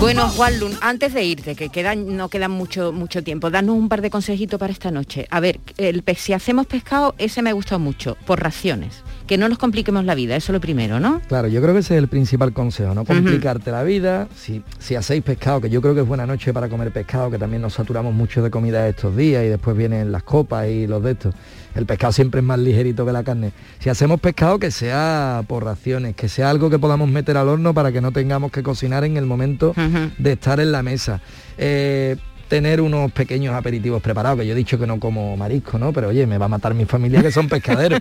Bueno. Juan Lun, antes de irte, que quedan, no quedan mucho, mucho tiempo, danos un par de consejitos para esta noche. A ver, el, pe- si hacemos pescado, ese me ha gustado mucho, por raciones. Que no nos compliquemos la vida, eso es lo primero, ¿no? Claro, yo creo que ese es el principal consejo, no complicarte la vida. Si, si hacéis pescado, que yo creo que es buena noche para comer pescado, que también nos saturamos mucho de comida estos días y después vienen las copas y los de estos. El pescado siempre es más ligerito que la carne. Si hacemos pescado, que sea por raciones, que sea algo que podamos meter al horno para que no tengamos que cocinar en el momento de estar en la mesa. Eh, tener unos pequeños aperitivos preparados, que yo he dicho que no como marisco, ¿no? Pero oye, me va a matar mi familia que son pescaderos.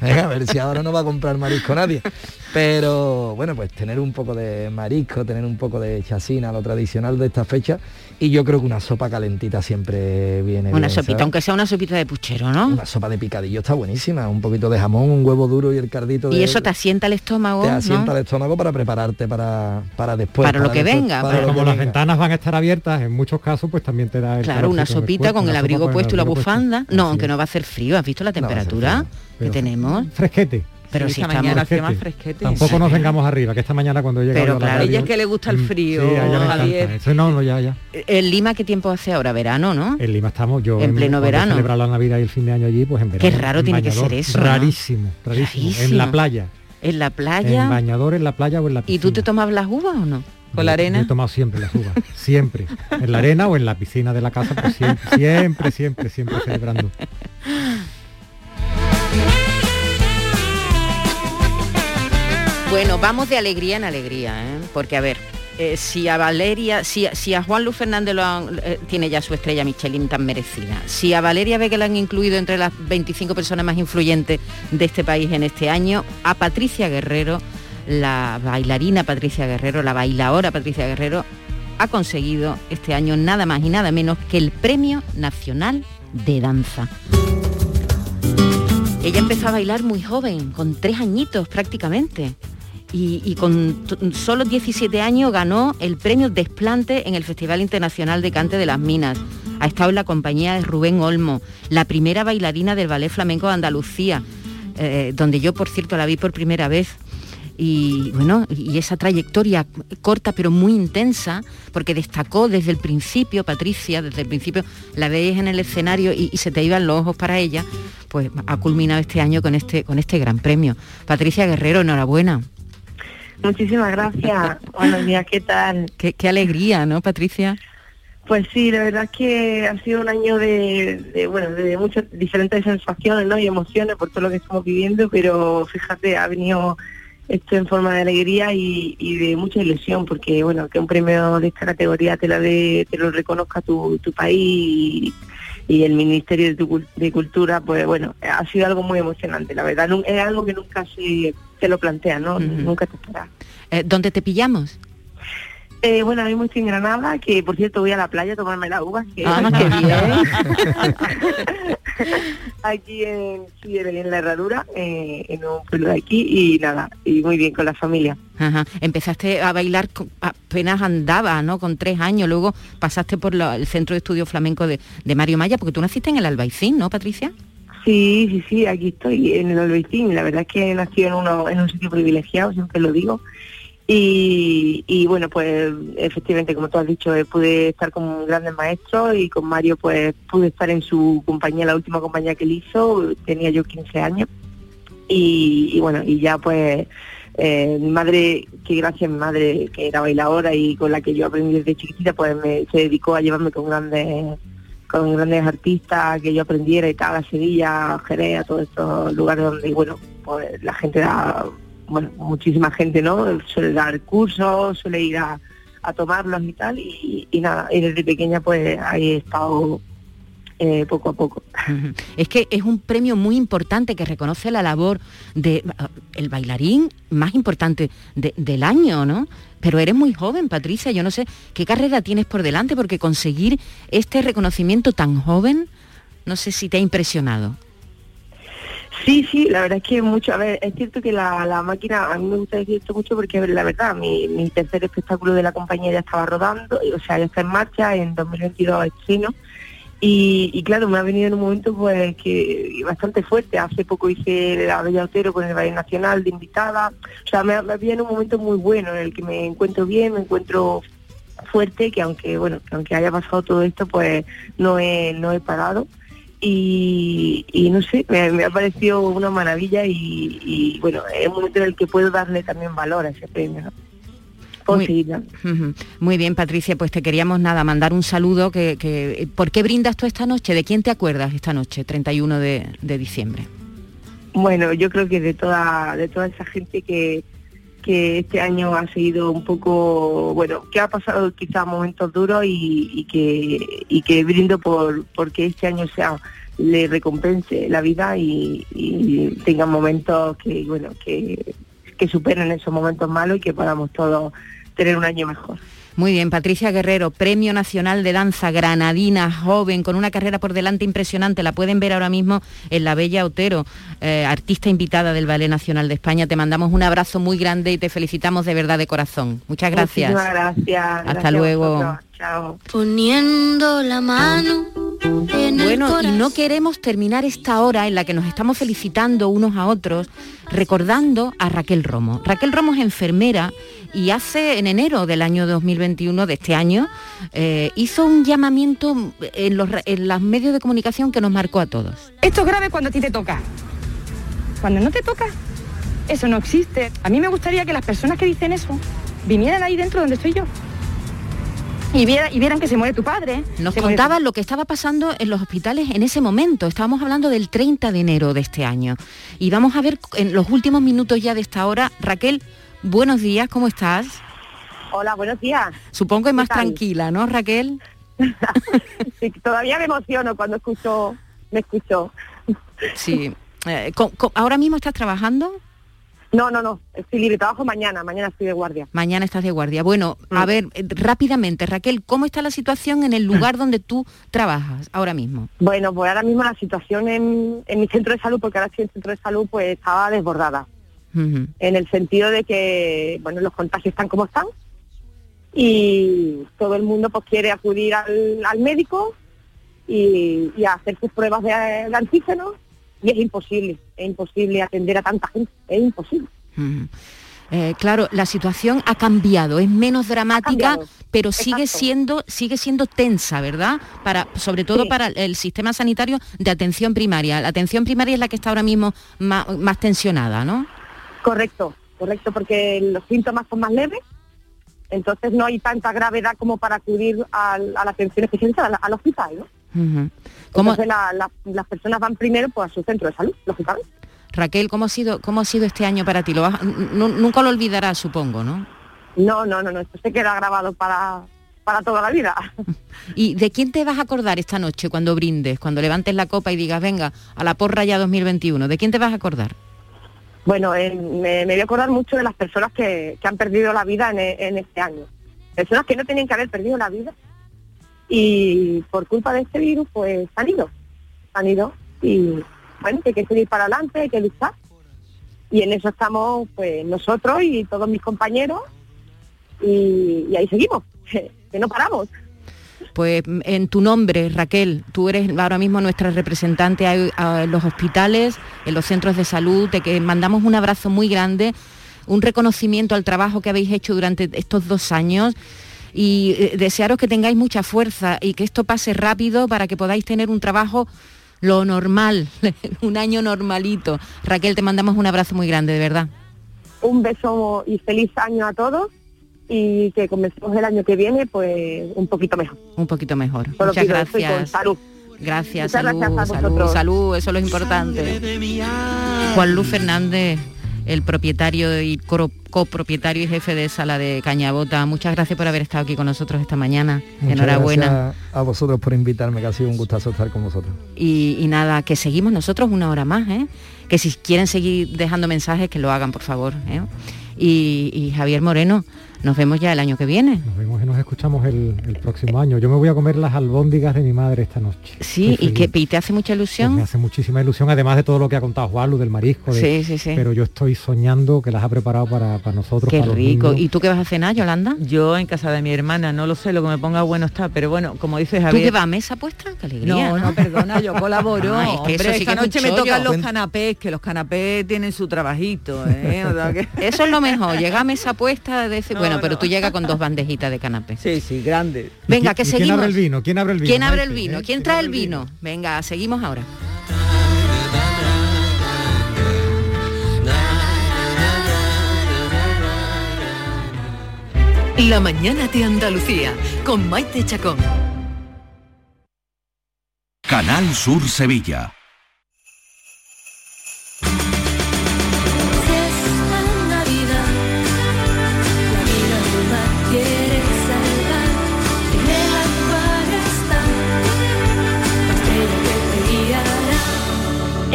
Venga, a ver si ahora no va a comprar marisco nadie. Pero bueno, pues tener un poco de marisco, tener un poco de chacina, lo tradicional de esta fecha. Y yo creo que una sopa calentita siempre viene Una bien, sopita, ¿sabes? aunque sea una sopita de puchero, ¿no? Una sopa de picadillo está buenísima, un poquito de jamón, un huevo duro y el cardito de... Y eso te asienta el estómago, te asienta ¿no? el estómago para prepararte para, para después. Para lo que después- venga, para pero- lo que Como las venga. ventanas van a estar abiertas, en muchos casos, pues también te da el Claro, una en sopita cuerpo, con una el abrigo con el puesto y la puesto. bufanda. No, aunque no va a hacer frío. ¿Has visto la temperatura que tenemos? Fresquete. Pero Sí, si esta mañana hacía más fresquete. Tampoco nos vengamos arriba, que esta mañana cuando llega Pero claro, ella es que le gusta el frío, Sí, a ella. Javier. Eso no, no, ya, ya. ¿En Lima qué tiempo hace ahora? Verano, ¿no? En Lima estamos, yo En pleno verano. celebrar la Navidad y el fin de año allí, pues en verano. Qué raro en tiene que ser eso, ¿no? Rarísimo, rarísimo, En la playa. En la En playa. bañador, en la playa o en la piscina. ¿Y tú te tomas las uvas o no? ¿Con la Yo- yo arena? He tomado siempre las uvas, siempre. En la arena o en la piscina de la casa, pues siempre, siempre, siempre, siempre celebrando. Bueno, vamos de alegría en alegría, ¿eh? porque a ver, eh, si a Valeria, si, si a Juan Luis Fernández lo han- eh, tiene ya su estrella Michelin tan merecida, si a Valeria ve que la han incluido entre las 25 personas más influyentes de este país en este año, a Patricia Guerrero, la bailarina Patricia Guerrero, la bailadora Patricia Guerrero, ha conseguido este año nada más y nada menos que el Premio Nacional de Danza. Ella empezó a bailar muy joven, con tres añitos prácticamente. Y, con solo 17 años ganó el premio Desplante en el Festival Internacional de Cante de las Minas. Ha estado en la compañía de Rubén Olmo, la primera bailarina del Ballet Flamenco de Andalucía, eh, donde yo, por cierto, la vi por primera vez. Y bueno, y esa trayectoria corta pero muy intensa, porque destacó desde el principio, Patricia, desde el principio la veis en el escenario y, y se te iban los ojos para ella, pues ha culminado este año con este, con este gran premio. Patricia Guerrero, enhorabuena. Muchísimas gracias. Buenos días, ¿qué tal? Qué, qué alegría, ¿no, Patricia? Pues sí, la verdad es que ha sido un año de, de, bueno, de muchas diferentes sensaciones ¿no? y emociones por todo lo que estamos viviendo, pero fíjate, ha venido esto en forma de alegría y, y de mucha ilusión, porque bueno, que un premio de esta categoría te, la de, te lo reconozca tu, tu país y, y el Ministerio de, tu de Cultura, pues bueno, ha sido algo muy emocionante, la verdad, es algo que nunca se, se lo plantea, ¿no? Nunca te esperas. Eh, ¿Dónde te pillamos? Eh, bueno, ahora mismo estoy en Granada, que por cierto voy a la playa a tomarme la uva. Que... Ah, qué bien. aquí en, sí, en la herradura, eh, en un pueblo de aquí, y nada, y muy bien con la familia. Ajá. Empezaste a bailar, apenas andaba, ¿no? Con tres años, luego pasaste por la- el Centro de Estudio Flamenco de, de Mario Maya, porque tú naciste en el Albaicín, ¿no, Patricia? Sí, sí, sí, aquí estoy en el Albaicín. La verdad es que nací en, uno, en un sitio privilegiado, siempre lo digo. Y, y bueno, pues efectivamente, como tú has dicho, eh, pude estar con grandes maestros y con Mario pues pude estar en su compañía, la última compañía que él hizo, tenía yo 15 años. Y, y bueno, y ya pues eh, mi madre, que gracias mi madre, que era bailadora y con la que yo aprendí desde chiquitita, pues me, se dedicó a llevarme con grandes con grandes artistas que yo aprendiera y tal, a Sevilla, a Jerez, a todos estos lugares donde, bueno, pues la gente da, bueno, muchísima gente, ¿no? Suele dar cursos, suele ir a, a tomarlos y tal, y, nada, y desde pequeña pues ahí he estado eh, poco a poco. Es que es un premio muy importante que reconoce la labor de ah, bailarín más importante de- del año, ¿no? Pero eres muy joven, Patricia, yo no sé qué carrera tienes por delante, porque conseguir este reconocimiento tan joven, no sé si te ha impresionado. Sí, sí, la verdad es que mucho, a ver, es cierto que la, la máquina, a mí me gusta decir esto mucho porque la verdad, mi, mi tercer espectáculo de la compañía ya estaba rodando, o sea, ya está en marcha, en 2022 estreno, y, y claro, me ha venido en un momento pues que bastante fuerte, hace poco hice la Bella Otero con el Valle Nacional de invitada, o sea, me, me viene un momento muy bueno en el que me encuentro bien, me encuentro fuerte, que aunque, bueno, que aunque haya pasado todo esto, pues no he, no he parado y, y no sé, me, me ha parecido una maravilla y, y, bueno, es un momento en el que puedo darle también valor a ese premio. Muy bien, Patricia, pues te queríamos nada, mandar un saludo. Que, que- ¿Por qué brindas tú esta noche? ¿De quién te acuerdas esta noche, 31 de, de diciembre? Bueno, yo creo que de toda, de toda esa gente que, que este año ha seguido un poco, bueno, que ha pasado quizás momentos duros y, y que, y que brindo por porque este año sea le recompense la vida y, y tengan momentos que, bueno, que, que superen esos momentos malos y que podamos todos tener un año mejor. Muy bien, Patricia Guerrero, Premio Nacional de Danza Granadina, joven, con una carrera por delante impresionante. La pueden ver ahora mismo en La Bella Otero, eh, artista invitada del Ballet Nacional de España. Te mandamos un abrazo muy grande y te felicitamos de verdad de corazón. Muchas gracias. Muchísimas gracias. Hasta Gracias luego. Chao. Poniendo la mano Bueno, y no queremos terminar esta hora en la que nos estamos felicitando unos a otros recordando a Raquel Romo. Raquel Romo es enfermera y hace en enero del año 2021, de este año, eh, hizo un llamamiento en los, en los medios de comunicación que nos marcó a todos. Esto es grave cuando a ti te toca. Cuando no te toca, eso no existe. A mí me gustaría que las personas que dicen eso vinieran ahí dentro donde estoy yo. Y, viera- y vieran que se muere tu padre. Nos tu- contaban lo que estaba pasando en los hospitales en ese momento. Estábamos hablando del 30 de enero de este año. Y vamos a ver en los últimos minutos ya de esta hora. Raquel, buenos días, ¿cómo estás? Hola, buenos días. Supongo que más tal? tranquila, ¿no, Raquel? Sí, todavía me emociono cuando escucho, me escucho. Sí. Eh, ¿Ahora mismo estás trabajando? No, no, no, estoy libre, trabajo mañana, mañana estoy de guardia. Mañana estás de guardia. Bueno, Mm. a ver, eh, rápidamente, Raquel, ¿cómo está la situación en el lugar donde tú trabajas ahora mismo? Bueno, pues ahora mismo la situación en, en mi centro de salud, porque ahora estoy en el centro de salud, pues estaba desbordada. En el sentido de que, bueno, los contagios están como están y todo el mundo pues quiere acudir al, al médico y, y a hacer sus pruebas de, de antígenos y es imposible, es imposible atender a tanta gente, es imposible. Eh, claro, la situación ha cambiado, es menos dramática, pero sigue exacto. siendo, sigue siendo tensa, ¿verdad? Para, sobre todo Sí. para el sistema sanitario de atención primaria. La atención primaria es la que está ahora mismo más, más tensionada, ¿no? Correcto, correcto, porque los síntomas son más leves, entonces no hay tanta gravedad como para acudir a, la atención especializada, al hospital, ¿no? Entonces las personas van primero pues, a su centro de salud, lógicamente. Raquel, ¿cómo ha sido, cómo ha sido este año para ti? Lo nunca lo olvidarás, supongo, ¿no? No, no, no, no, esto se queda grabado para, para toda la vida. ¿Y de quién te vas a acordar esta noche cuando brindes, cuando levantes la copa y digas, venga, a la porra ya 2021? ¿De quién te vas a acordar? Bueno, eh, me, voy a acordar mucho de las personas que, han perdido la vida en, este año. Personas que no tenían que haber perdido la vida y por culpa de este virus pues han ido, han ido y bueno, que hay que seguir para adelante, hay que luchar. Y en eso estamos pues nosotros y todos mis compañeros y, ahí seguimos, que no paramos. Pues en tu nombre, Raquel, tú eres ahora mismo nuestra representante en los hospitales, en los centros de salud, de que mandamos un abrazo muy grande, un reconocimiento al trabajo que habéis hecho durante estos dos años y eh, desearos que tengáis mucha fuerza y que esto pase rápido para que podáis tener un trabajo lo normal, un año normalito. Raquel, te mandamos un abrazo muy grande, de verdad. Un beso y feliz año a todos y que comencemos el año que viene pues un poquito mejor. Un poquito mejor. Muchas gracias. salud. Gracias, salud, salud, salud, eso es lo importante. Juan Luz Fernández, el propietario y copropietario y jefe de sala de Cañabota. Muchas gracias por haber estado aquí con nosotros esta mañana. Enhorabuena. a vosotros por invitarme, que ha sido un gustazo estar con vosotros. Y, nada, que seguimos nosotros una hora más, ¿eh? que si quieren seguir dejando mensajes, que lo hagan, por favor. ¿eh? y Javier Moreno, nos vemos ya el año que viene. Nos vemos y nos escuchamos el, próximo año. Yo me voy a comer las albóndigas de mi madre esta noche. Sí, y que te hace mucha ilusión. Pues me hace muchísima ilusión, además de todo lo que ha contado Juan, del marisco. sí, sí, sí. Pero yo estoy soñando que las ha preparado para, nosotros. Qué rico. ¿Y tú qué vas a cenar, Yolanda? Yo en casa de mi hermana, no lo sé, lo que me ponga bueno está, pero bueno, como dices Javier... ¿Tú qué vas a mesa puesta? Qué alegría. No, no, perdona, yo colaboro. es que eso esta noche me tocan los canapés, que los canapés tienen su trabajito. ¿eh? Eso es lo mejor, llega a mesa puesta de ese... bueno, pero tú llegas con dos bandejitas de canapé. Sí, sí, grande. Venga, que seguimos. ¿Quién abre el vino? ¿Quién abre el vino? ¿Quién abre el vino? ¿Quién trae el vino? Venga, seguimos ahora. La mañana de Andalucía con Maite Chacón. Canal Sur Sevilla.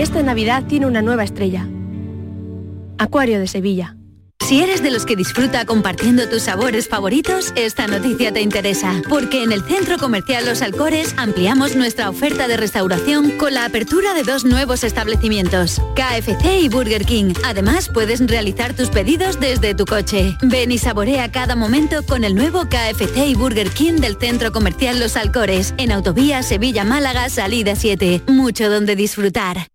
Esta Navidad tiene una nueva estrella. Acuario de Sevilla. Si eres de los que disfruta compartiendo tus sabores favoritos, esta noticia te interesa, porque en el Centro Comercial Los Alcores ampliamos nuestra oferta de restauración con la apertura de dos nuevos establecimientos, KFC y Burger King. Además, puedes realizar tus pedidos desde tu coche. Ven y saborea cada momento con el nuevo KFC y Burger King del Centro Comercial Los Alcores, en Autovía Sevilla-Málaga, salida 7. Mucho donde disfrutar.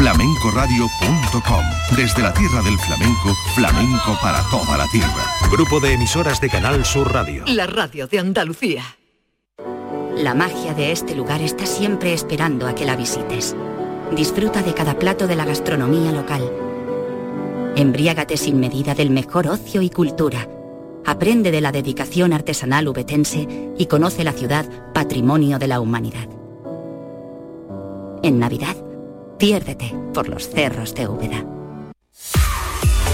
flamencoradio.com. Desde la tierra del flamenco, flamenco para toda la tierra. Grupo de emisoras de Canal Sur Radio. La radio de Andalucía. La magia de este lugar está siempre esperando a que la visites. Disfruta de cada plato de la gastronomía local. Embriágate sin medida del mejor ocio y cultura. Aprende de la dedicación artesanal ubetense y conoce la ciudad patrimonio de la humanidad. En Navidad, Piérdete por los cerros de Úbeda.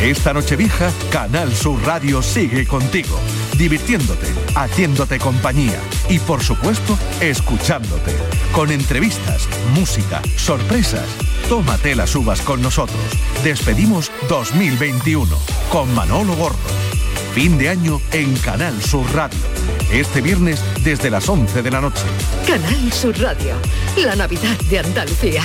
Esta noche vieja, Canal Sur Radio sigue contigo, divirtiéndote, haciéndote compañía y por supuesto, escuchándote. Con entrevistas, música, sorpresas. Tómate las uvas con nosotros. Despedimos 2021 con Manolo Gordo. Fin de año en Canal Sur Radio. Este viernes desde las 11 de la noche. Canal Sur Radio. La Navidad de Andalucía.